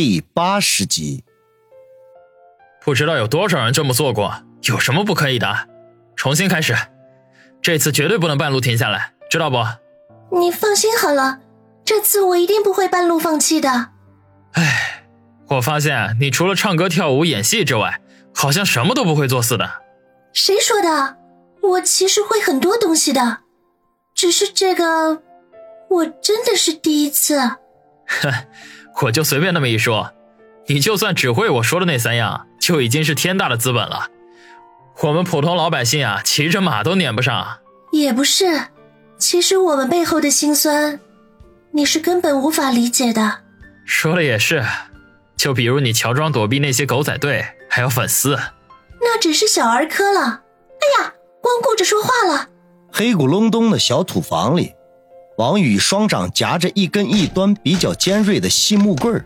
第八十集。不知道有多少人这么做过，有什么不可以的？重新开始，这次绝对不能半路停下来，知道不？你放心好了，这次我一定不会半路放弃的。唉，我发现你除了唱歌、跳舞、演戏之外，好像什么都不会做似的。谁说的？我其实会很多东西的，只是这个，我真的是第一次。哼，我就随便那么一说，你就算只会我说的那三样，就已经是天大的资本了。我们普通老百姓啊，骑着马都撵不上。也不是，其实我们背后的辛酸，你是根本无法理解的。说的也是，就比如你乔装躲避那些狗仔队，还有粉丝，那只是小儿科了。哎呀，光顾着说话了。黑咕隆咚的小土房里，王宇双掌夹着一根一端比较尖锐的细木棍儿，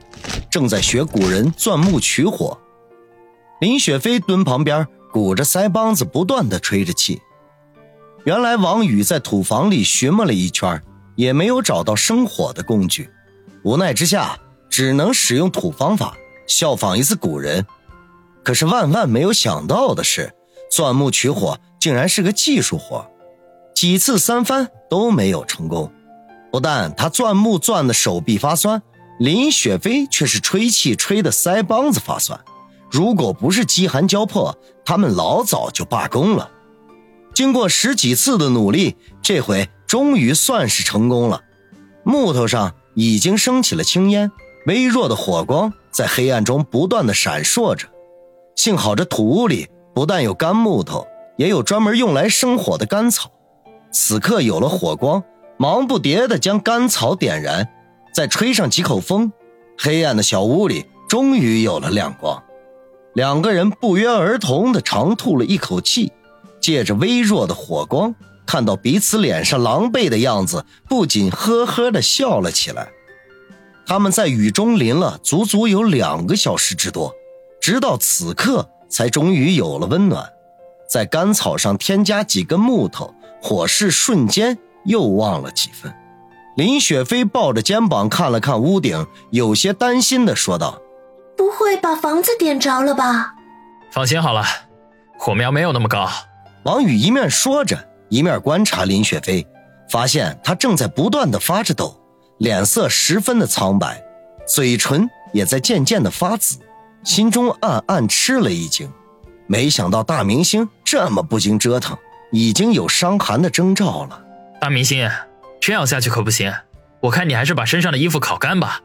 正在学古人钻木取火。林雪飞蹲旁边。鼓着腮帮子，不断的吹着气。原来王宇在土房里寻摸了一圈，也没有找到生火的工具，无奈之下，只能使用土方法，效仿一次古人。可是万万没有想到的是，钻木取火竟然是个技术活，几次三番都没有成功。不但他钻木钻的手臂发酸，林雪飞却是吹气吹的腮帮子发酸。如果不是饥寒交迫，他们老早就罢工了。经过十几次的努力，这回终于算是成功了。木头上已经升起了青烟，微弱的火光在黑暗中不断的闪烁着。幸好这土屋里不但有干木头，也有专门用来生火的干草。此刻有了火光，忙不迭的将干草点燃，再吹上几口风，黑暗的小屋里终于有了亮光。两个人不约而同的长吐了一口气，借着微弱的火光，看到彼此脸上狼狈的样子，不仅呵呵的笑了起来。他们在雨中淋了足足有两个小时之多，直到此刻才终于有了温暖。在干草上添加几根木头，火势瞬间又旺了几分。林雪飞抱着肩膀看了看屋顶，有些担心的说道。不会把房子点着了吧？放心好了，火苗没有那么高。王宇一面说着，一面观察林雪飞，发现她正在不断的发着抖，脸色十分的苍白，嘴唇也在渐渐的发紫，心中暗暗吃了一惊。没想到大明星这么不经折腾，已经有伤寒的征兆了。大明星，这样下去可不行，我看你还是把身上的衣服烤干吧。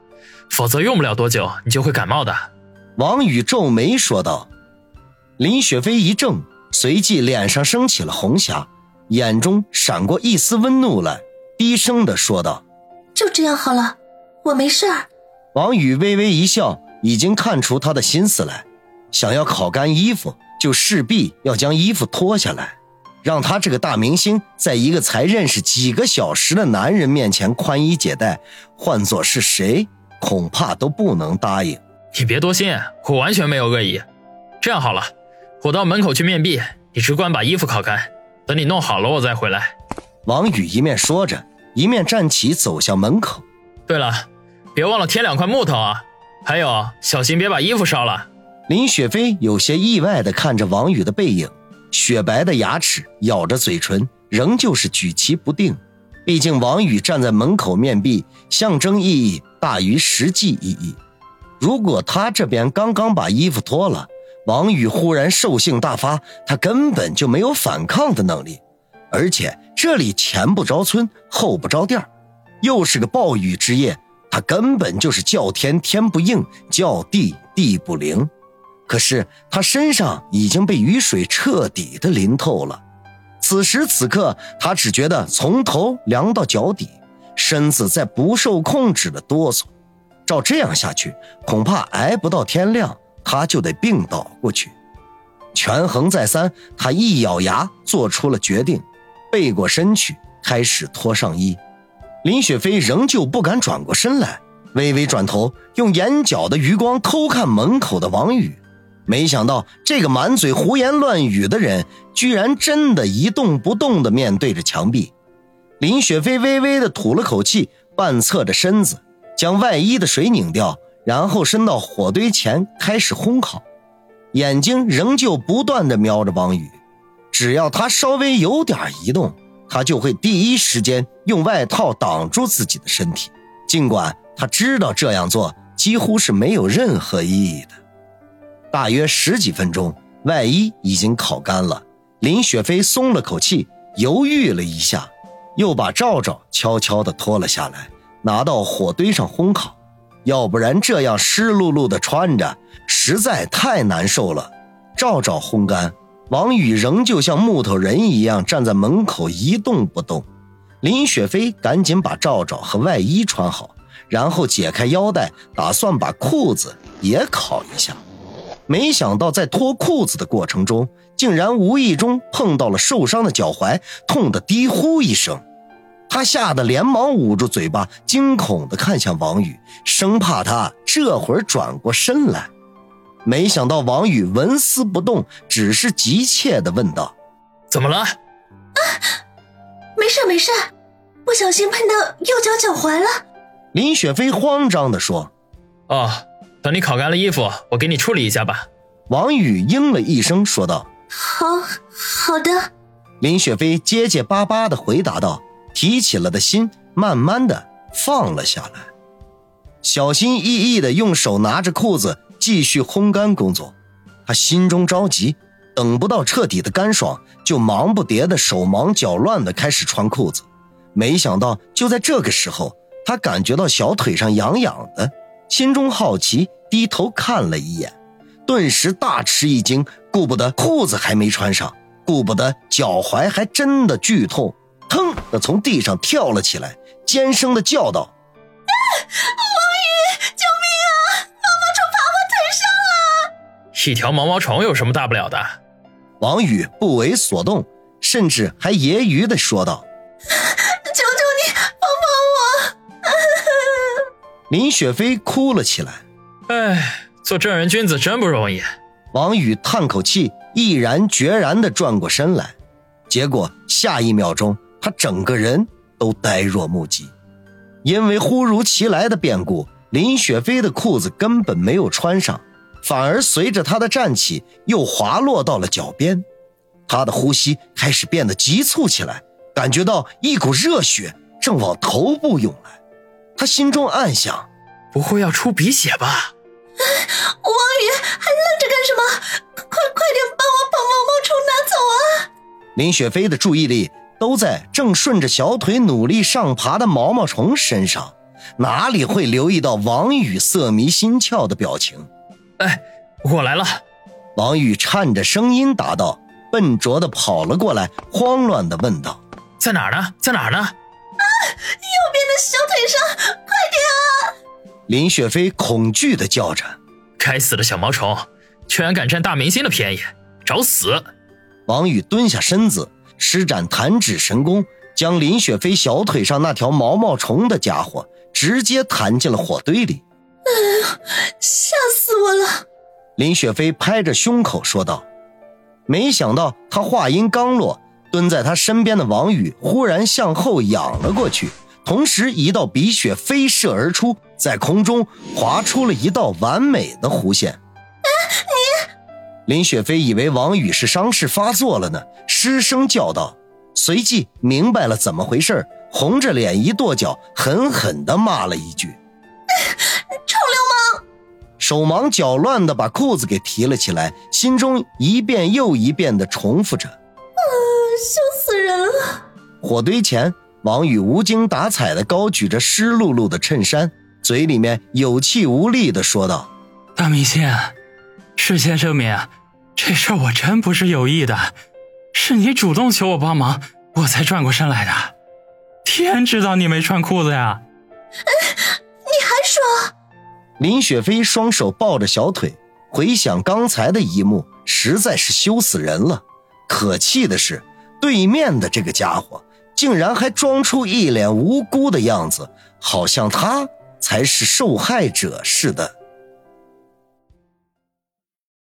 否则用不了多久，你就会感冒的。”王宇皱眉说道。林雪飞一怔，随即脸上升起了红霞，眼中闪过一丝温怒来，低声的说道：“就这样好了，我没事儿。”王宇微微一笑，已经看出他的心思来，想要烤干衣服，就势必要将衣服脱下来，让他这个大明星在一个才认识几个小时的男人面前宽衣解带，换做是谁？恐怕都不能答应。你别多心，我完全没有恶意。这样好了，我到门口去面壁，你只管把衣服烤干，等你弄好了我再回来。王宇一面说着，一面站起走向门口。对了，别忘了添两块木头啊！还有，小心别把衣服烧了。林雪飞有些意外地看着王宇的背影，雪白的牙齿咬着嘴唇，仍旧是举棋不定。毕竟王宇站在门口面壁，象征意义大于实际意义。如果他这边刚刚把衣服脱了，王宇忽然兽性大发，他根本就没有反抗的能力。而且这里前不着村后不着店又是个暴雨之夜，他根本就是叫天天不应，叫地地不灵。可是他身上已经被雨水彻底的淋透了。此时此刻，他只觉得从头凉到脚底，身子在不受控制的哆嗦。照这样下去，恐怕挨不到天亮，他就得病倒过去。权衡再三，他一咬牙，做出了决定，背过身去，开始脱上衣。林雪飞仍旧不敢转过身来，微微转头，用眼角的余光偷看门口的王宇。没想到这个满嘴胡言乱语的人，居然真的一动不动地面对着墙壁。林雪飞微微地吐了口气，半侧着身子，将外衣的水拧掉，然后伸到火堆前开始烘烤，眼睛仍旧不断的瞄着王宇。只要他稍微有点移动，他就会第一时间用外套挡住自己的身体。尽管他知道这样做几乎是没有任何意义的。大约十几分钟，外衣已经烤干了。林雪飞松了口气，犹豫了一下，又把罩罩悄悄地脱了下来，拿到火堆上烘烤。要不然这样湿漉漉的穿着，实在太难受了。罩罩烘干，王宇仍旧像木头人一样站在门口一动不动。林雪飞赶紧把罩罩和外衣穿好，然后解开腰带，打算把裤子也烤一下。没想到在脱裤子的过程中，竟然无意中碰到了受伤的脚踝，痛得低呼一声。他吓得连忙捂住嘴巴，惊恐地看向王宇，生怕他这会儿转过身来。没想到王宇纹丝不动，只是急切地问道：“怎么了？”“啊，没事没事，不小心碰到右脚脚踝了。”林雪飞慌张地说。“哦。”等你烤干了衣服，我给你处理一下吧。王宇应了一声，说道：“好好的。”林雪飞结结巴巴的回答道，提起了的心慢慢的放了下来，小心翼翼的用手拿着裤子继续烘干工作。他心中着急，等不到彻底的干爽，就忙不迭的手忙脚乱的开始穿裤子。没想到就在这个时候，他感觉到小腿上痒痒的，心中好奇。低头看了一眼，顿时大吃一惊，顾不得裤子还没穿上，顾不得脚踝还真的剧痛，腾的从地上跳了起来，尖声的叫道：“王宇，救命啊！毛毛虫爬我腿上了！”一条毛毛虫有什么大不了的？王宇不为所动，甚至还揶揄的说道：“林雪飞哭了起来。哎，做正人君子真不容易。王宇叹口气，毅然决然地转过身来，结果下一秒钟，他整个人都呆若木鸡。因为忽如其来的变故，林雪飞的裤子根本没有穿上，反而随着他的站起，又滑落到了脚边。他的呼吸开始变得急促起来，感觉到一股热血正往头部涌来。他心中暗想：不会要出鼻血吧？王宇还愣着干什么？快快点帮我把毛毛虫拿走啊！林雪飞的注意力都在正顺着小腿努力上爬的毛毛虫身上，哪里会留意到王宇色迷心窍的表情？哎，我来了！王宇颤着声音答道，笨拙的跑了过来，慌乱的问道：“在哪儿呢？在哪儿呢？”啊，右边的小腿上，快点啊！林雪飞恐惧的叫着：“该死的小毛虫，居然敢占大明星的便宜，找死！”王宇蹲下身子，施展弹指神功，将林雪飞小腿上那条毛毛虫的家伙直接弹进了火堆里。“哎呀，吓死我了！”林雪飞拍着胸口说道。没想到他话音刚落，蹲在他身边的王宇忽然向后仰了过去。同时，一道鼻血飞射而出，在空中划出了一道完美的弧线。你，林雪飞以为王宇是伤势发作了呢，失声叫道，随即明白了怎么回事，红着脸一跺脚，狠狠地骂了一句：“臭流氓！”手忙脚乱地把裤子给提了起来，心中一遍又一遍地重复着：“啊，羞死人了！”火堆前。王宇无精打采的高举着湿漉漉的衬衫，嘴里面有气无力的说道：“大明星，事先声明，这事儿我真不是有意的，是你主动求我帮忙，我才转过身来的。天知道你没穿裤子呀！”你还说？林雪飞双手抱着小腿，回想刚才的一幕，实在是羞死人了。可气的是，对面的这个家伙。竟然还装出一脸无辜的样子，好像他才是受害者似的。